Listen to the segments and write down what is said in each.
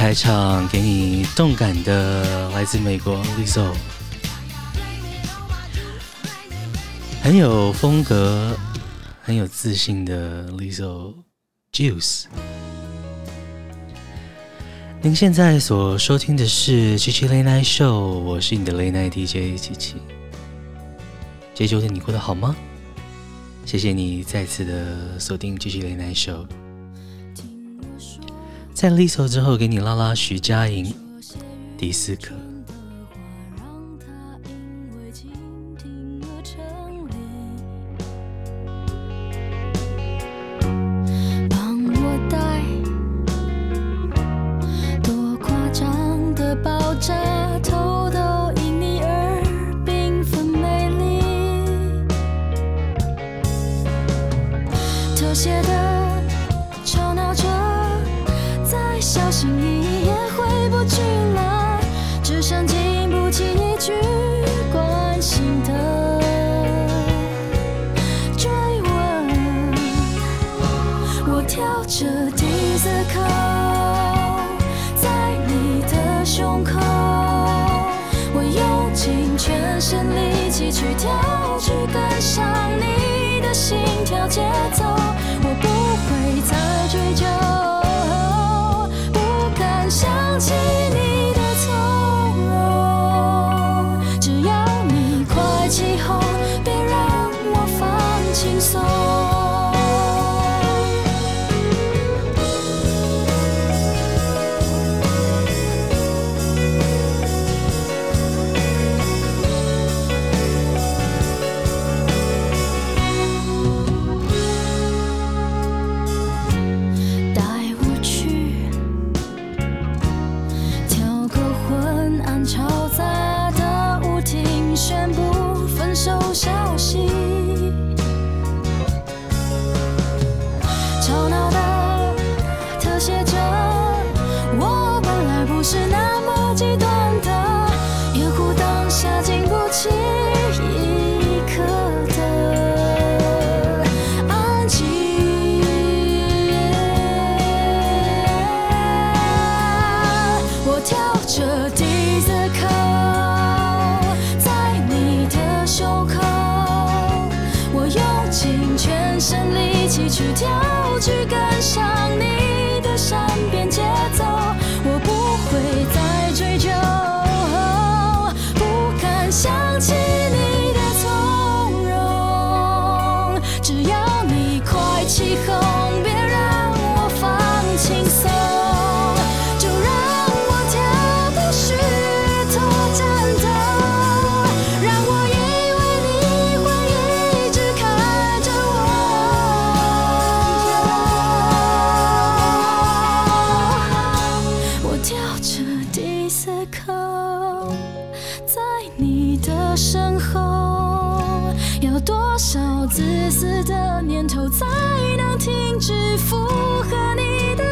开场，给你动感的来自美国 Lizzo，很有风格、很有自信的 Lizzo Juice。您现在所收听的是七七 Late Night Show，我是你的 Late Night DJ 七七。这周的你过得好吗？谢谢你再次的锁定七七 Late Night Show。在 Liso 之后，给你拉拉徐佳莹，第四课。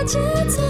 节奏。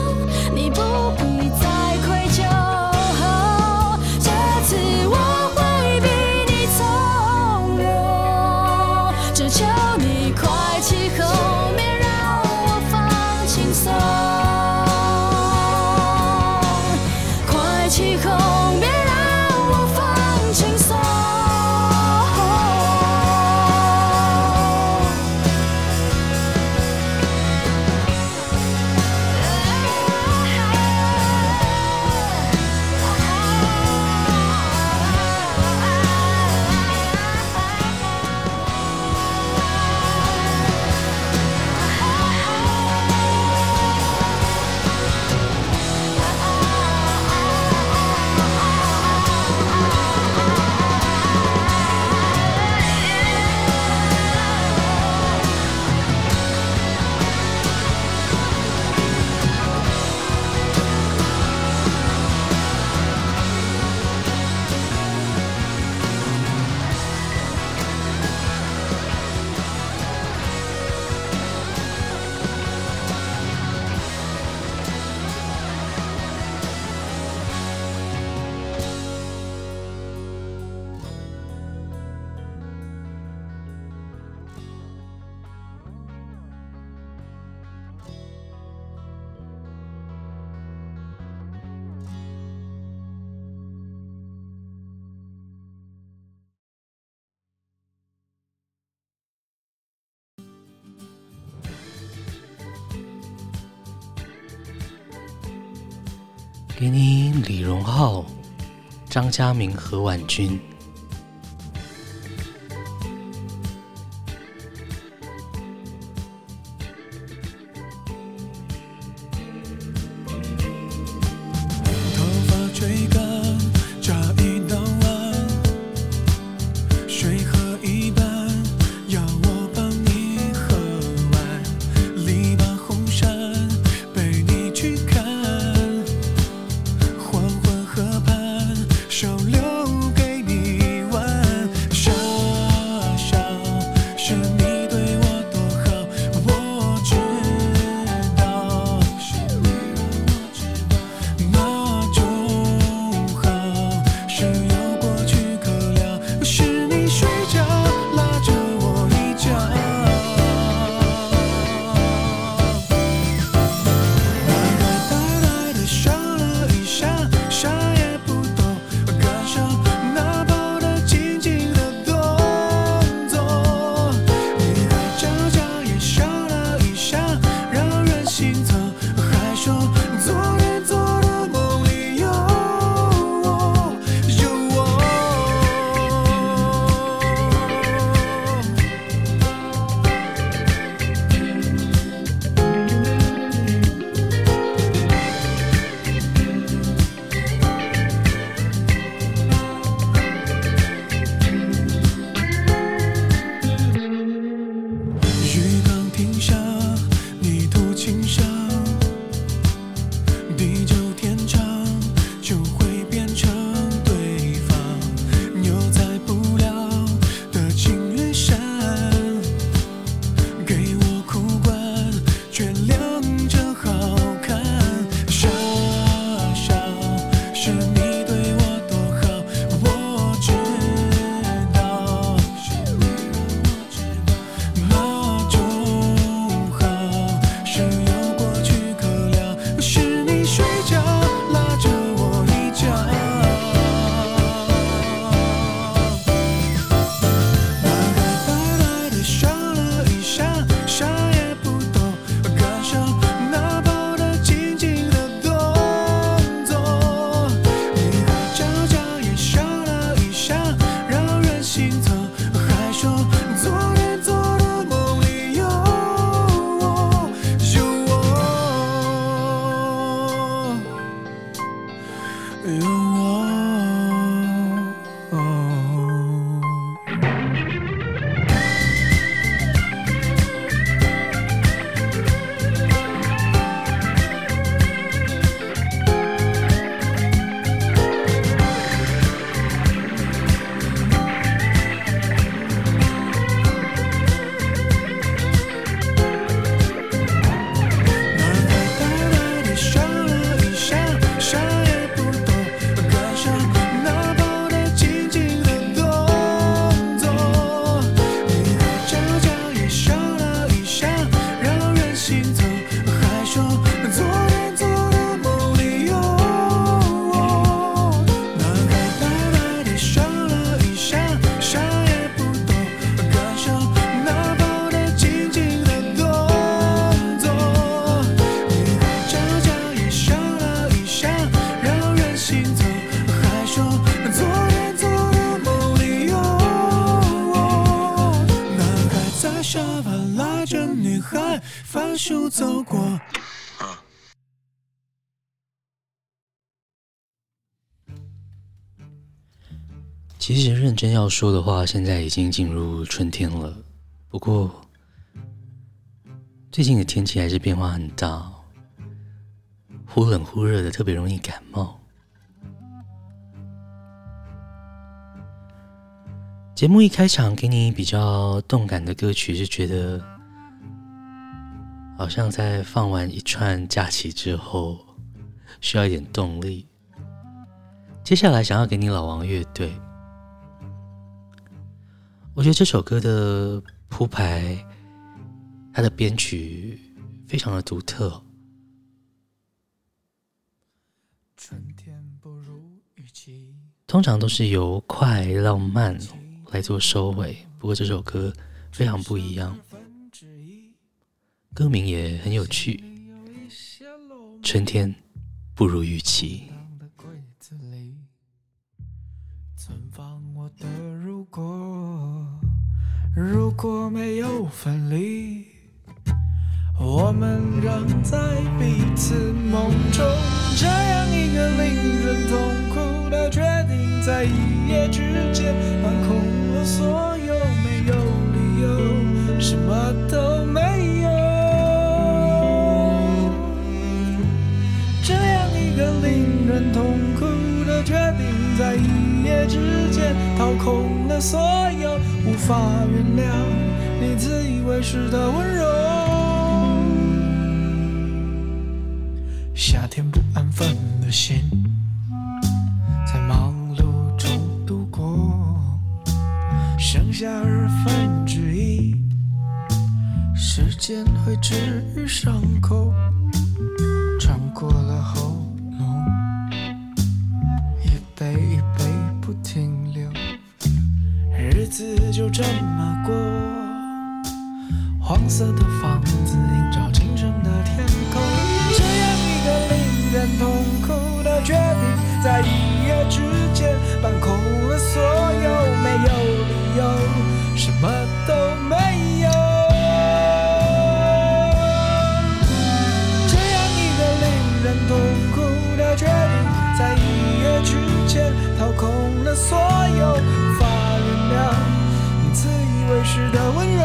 给你李荣浩、张嘉明和婉君。其实认真要说的话，现在已经进入春天了。不过最近的天气还是变化很大，忽冷忽热的，特别容易感冒。节目一开场给你比较动感的歌曲，是觉得好像在放完一串假期之后，需要一点动力。接下来想要给你老王乐队。我觉得这首歌的铺排，它的编曲非常的独特。通常都是由快浪漫来做收尾，不过这首歌非常不一样，歌名也很有趣。春天不如预期。如果没有分离，我们仍在彼此梦中。这样一个令人痛苦的决定，在一夜之间放空了所有，没有理由，什么都没个令人痛苦的决定，在一夜之间掏空了所有。无法原谅你自以为是的温柔，夏天不安分的心，在忙碌中度过，剩下二分之一，时间会治愈伤口，色的房子映照清晨的天空。这样一个令人痛苦的决定，在一夜之间搬空了所有，没有理由，什么都没有。这样一个令人痛苦的决定，在一夜之间掏空了所有。无法原谅你自以为是的温柔，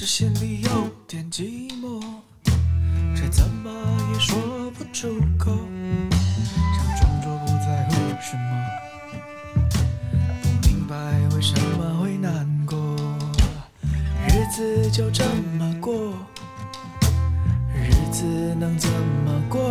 是心里有点寂寞，却怎么也说不出口。想装作不在乎什么？不明白为什么会难过，日子就这么过，日子能怎么过？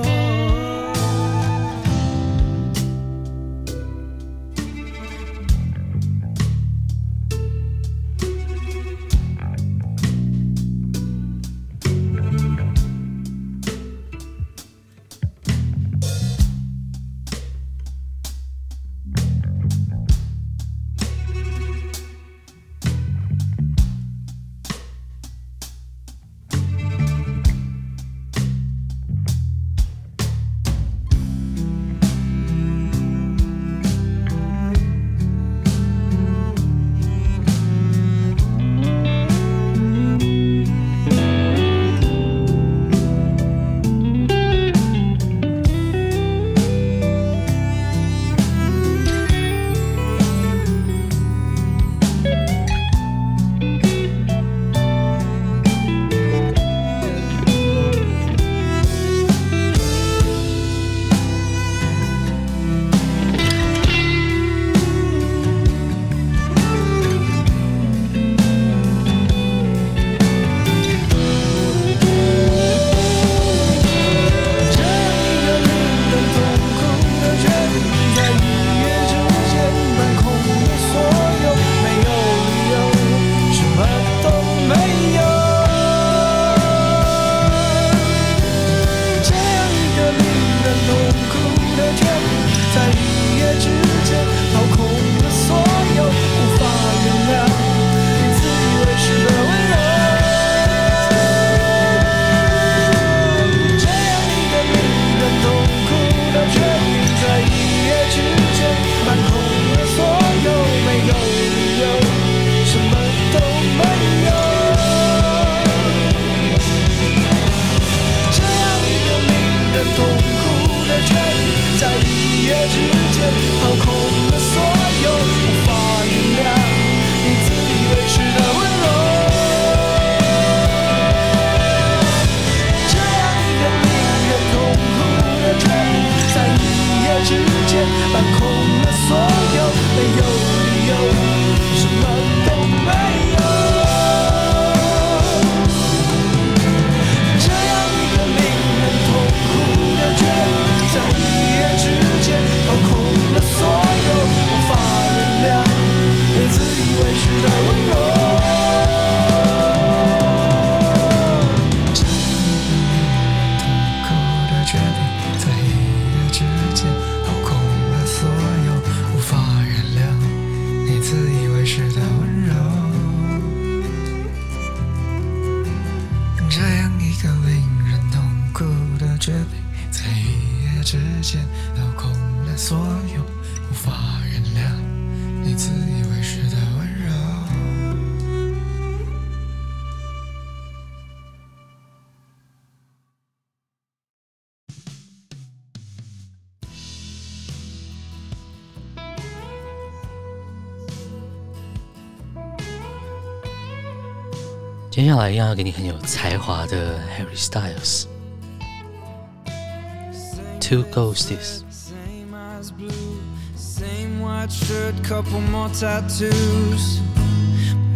接下来一样要给你很有才华的 Harry Styles。Two Ghosts。Same eyes blue, same white shirt, couple more tattoos.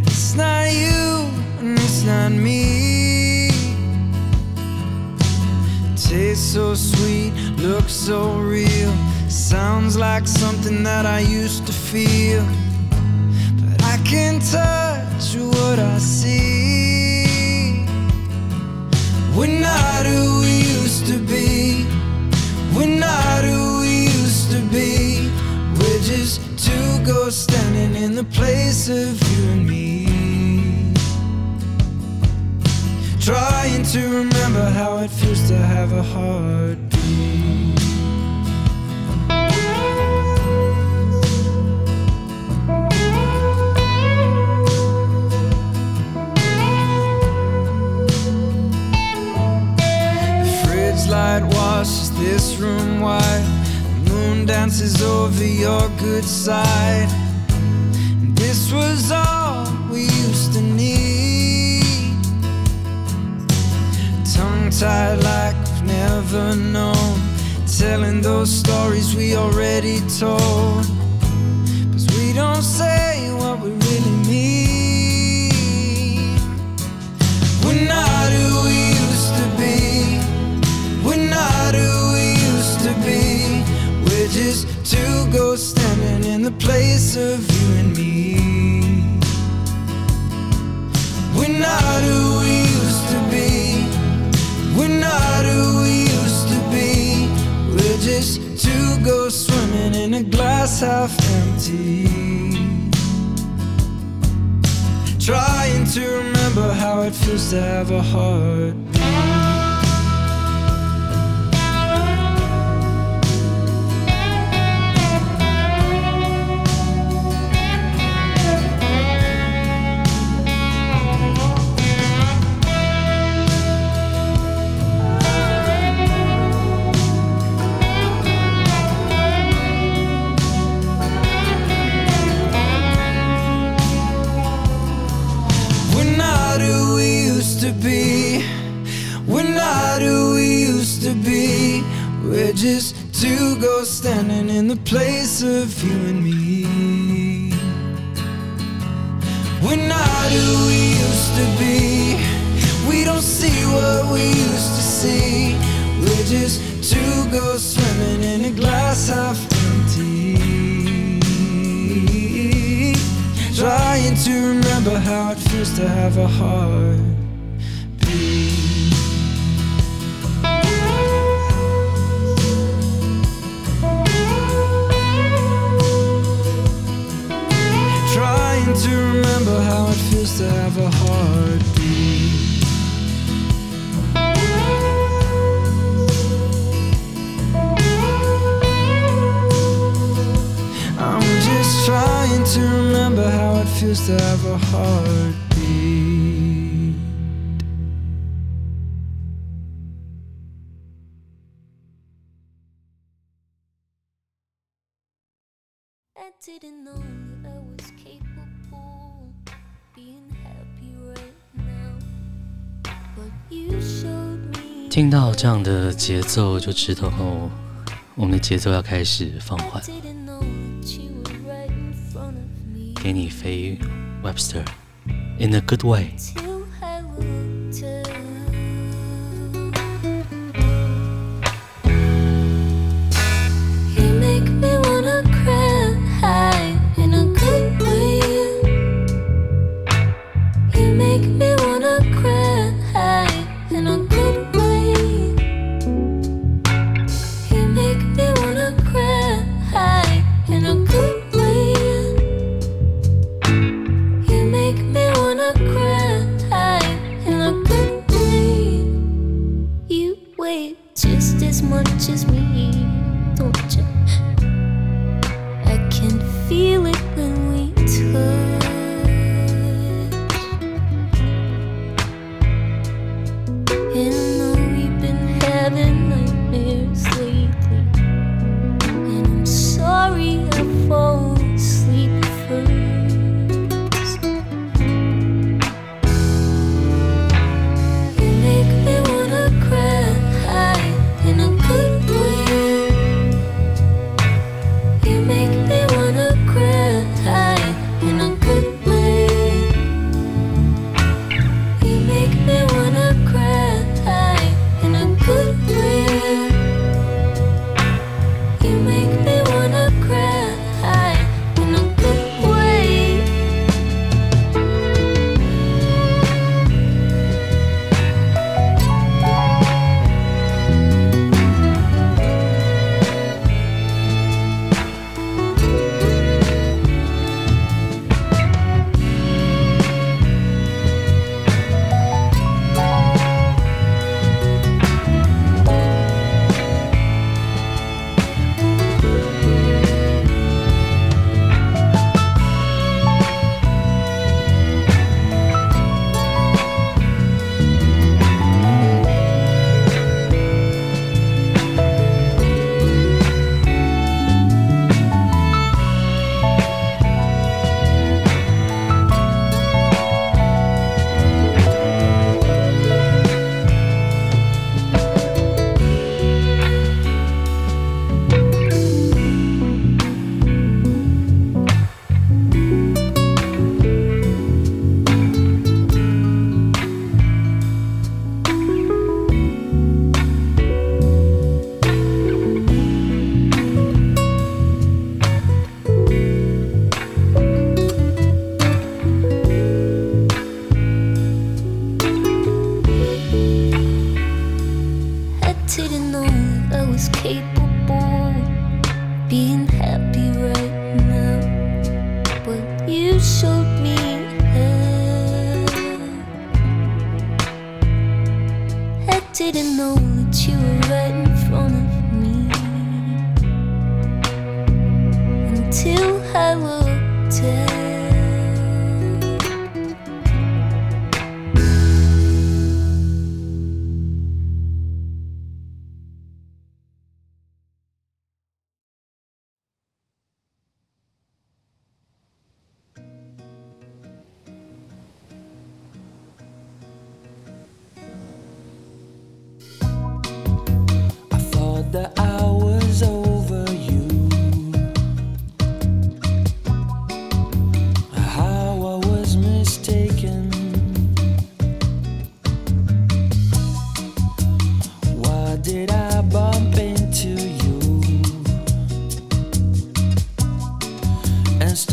But it's not you, and it's not me. Tastes so sweet, looks so real. Sounds like something that I used to feel. But I can't touch what I see. We're not who we used to be. We're not who we used to be. We're just two ghosts standing in the place of you and me. Trying to remember how it feels to have a heartbeat. Light washes this room white. The moon dances over your good side. And this was all we used to need. Tongue tied like we've never known. Telling those stories we already told. Cause we don't say Who we used to be. We're just two ghosts standing in the place of you and me. We're not who we used to be. We're not who we used to be. We're just two ghosts swimming in a glass half empty. Trying to remember how it feels to have a heartbeat. I didn't know that I was capable being happy right now. But you showed me 听到这样的节奏，就知道哦，我们的节奏要开始放缓。给你飞 Webster in a good way。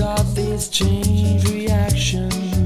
Start this change reaction?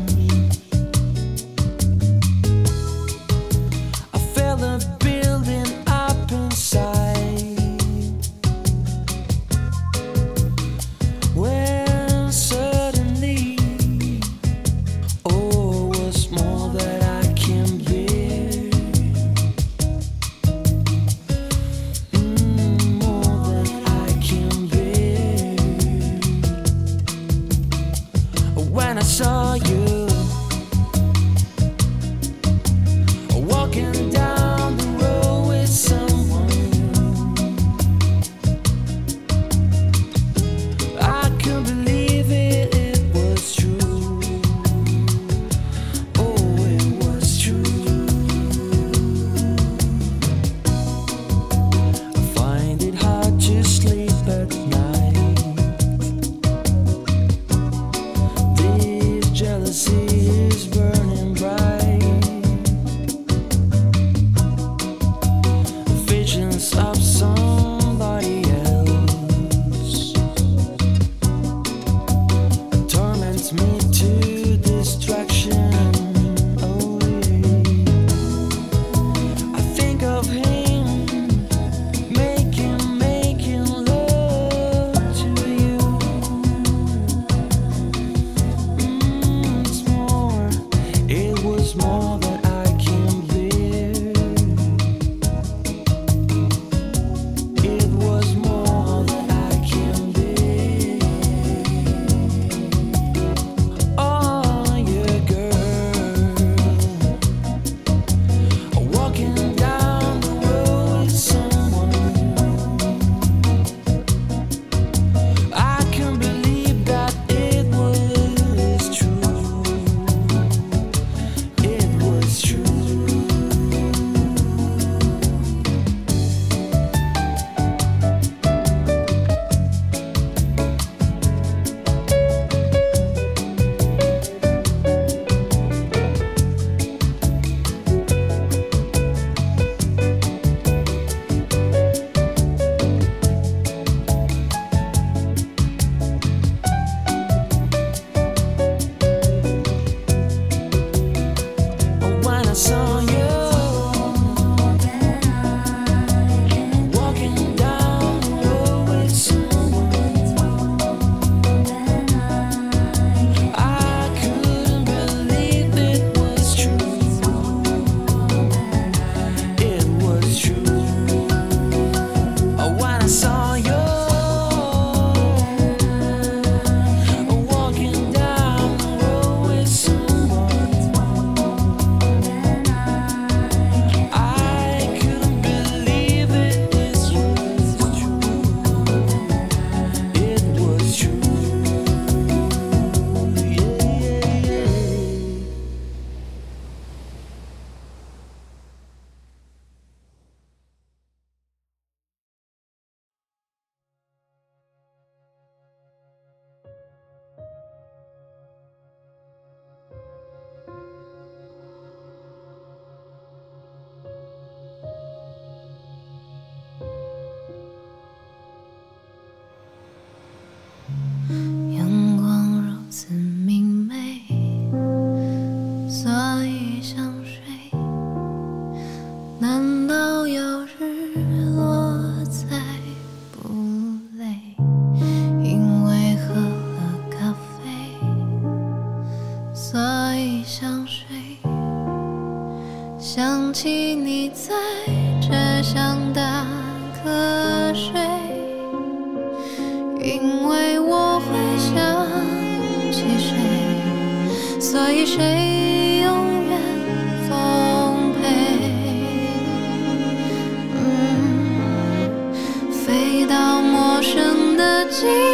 生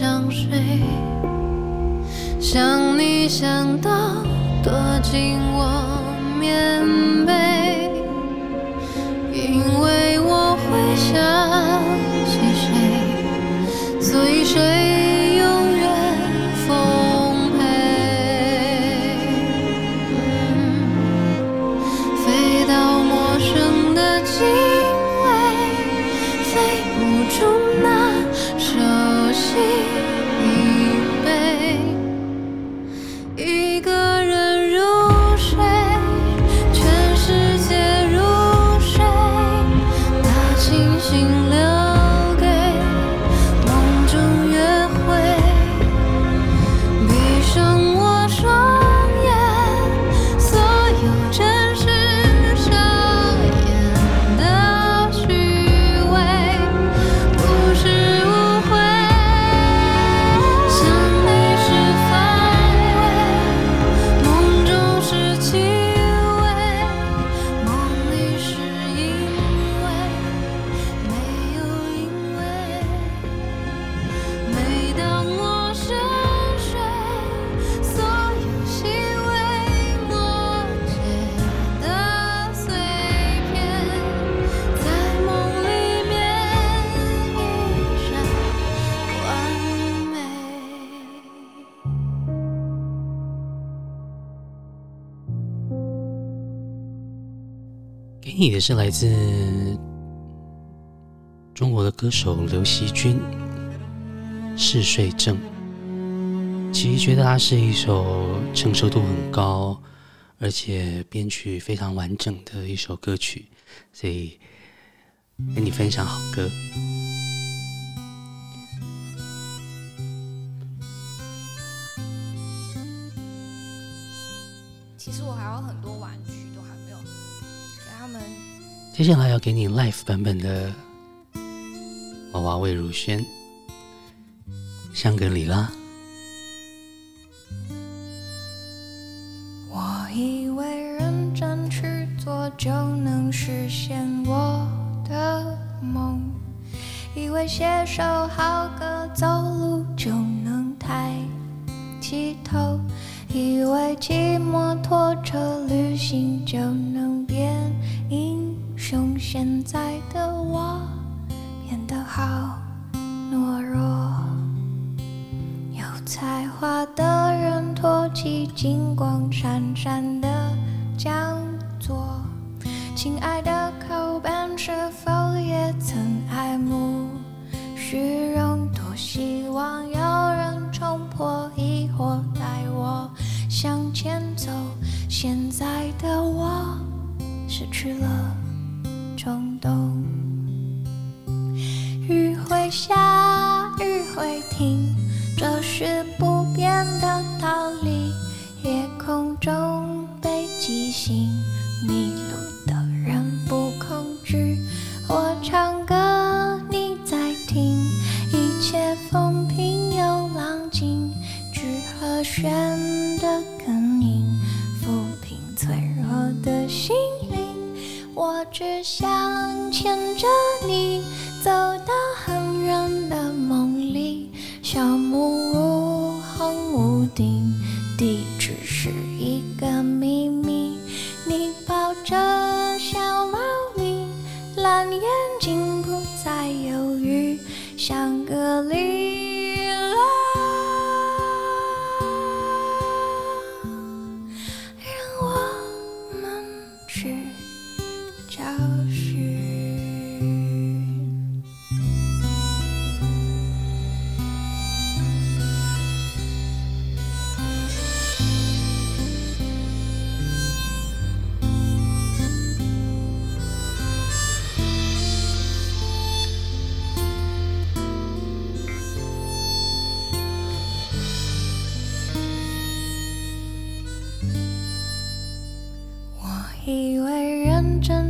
想谁想你想到躲进我棉被因为我会想起谁所以谁也是来自中国的歌手刘惜君，《嗜睡症》。其实觉得它是一首成熟度很高，而且编曲非常完整的一首歌曲，所以跟你分享好歌。接下来要给你 live 版本的娃娃魏如萱，香格里拉。我以为认真去做就能实现我的梦，以为写首好歌走路就能抬起头，以为骑摩托车旅行就能变英熊。现在的我变得好懦弱，有才华的人托起金光闪闪的讲座。亲爱的口碑是否也曾爱慕虚荣？多希望有人冲破疑惑，带我向前走。现在的我失去了冲动，雨会。下，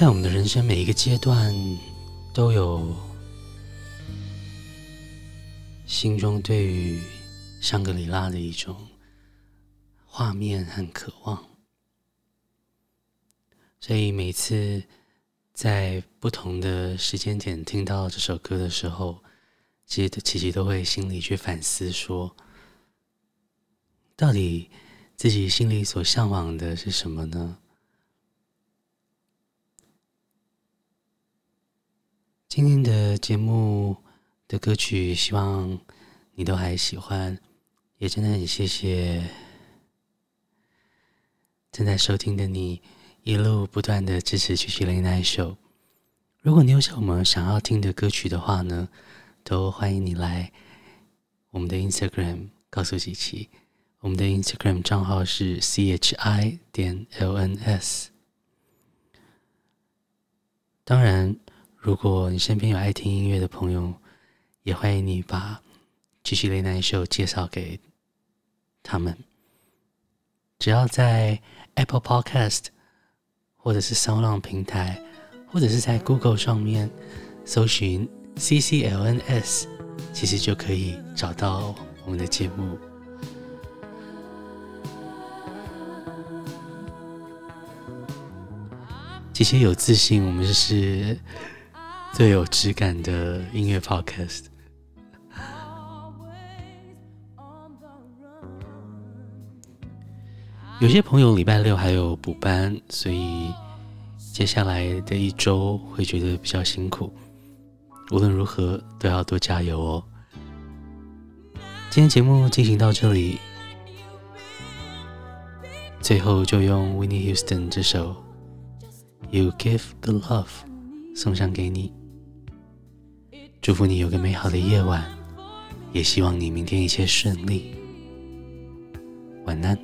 在我们的人生每一个阶段，都有心中对于香格里拉的一种画面和渴望，所以每次在不同的时间点听到这首歌的时候，其实琪琪都会心里去反思说，到底自己心里所向往的是什么呢？今天的节目的歌曲，希望你都还喜欢，也真的很谢谢正在收听的你，一路不断的支持曲奇蕾那一首。如果你有什么想要听的歌曲的话呢，都欢迎你来我们的 Instagram 告诉琪琪，我们的 Instagram 账号是 chi 点 lns。当然。如果你身边有爱听音乐的朋友，也欢迎你把 Gigi Late Night Show 介绍给他们。只要在 Apple Podcast 或者是 s o n o n 平台，或者是在 Google 上面搜寻 CCLNS，其实就可以找到我们的节目。琪琪有自信，我们就是。最有质感的音乐 podcast。有些朋友礼拜六还有补班，所以接下来的一周会觉得比较辛苦，无论如何都要多加油哦。今天节目进行到这里，最后就用 Winnie Houston 这首《You Give the Love》送上给你，祝福你有个美好的夜晚，也希望你明天一切顺利。晚安。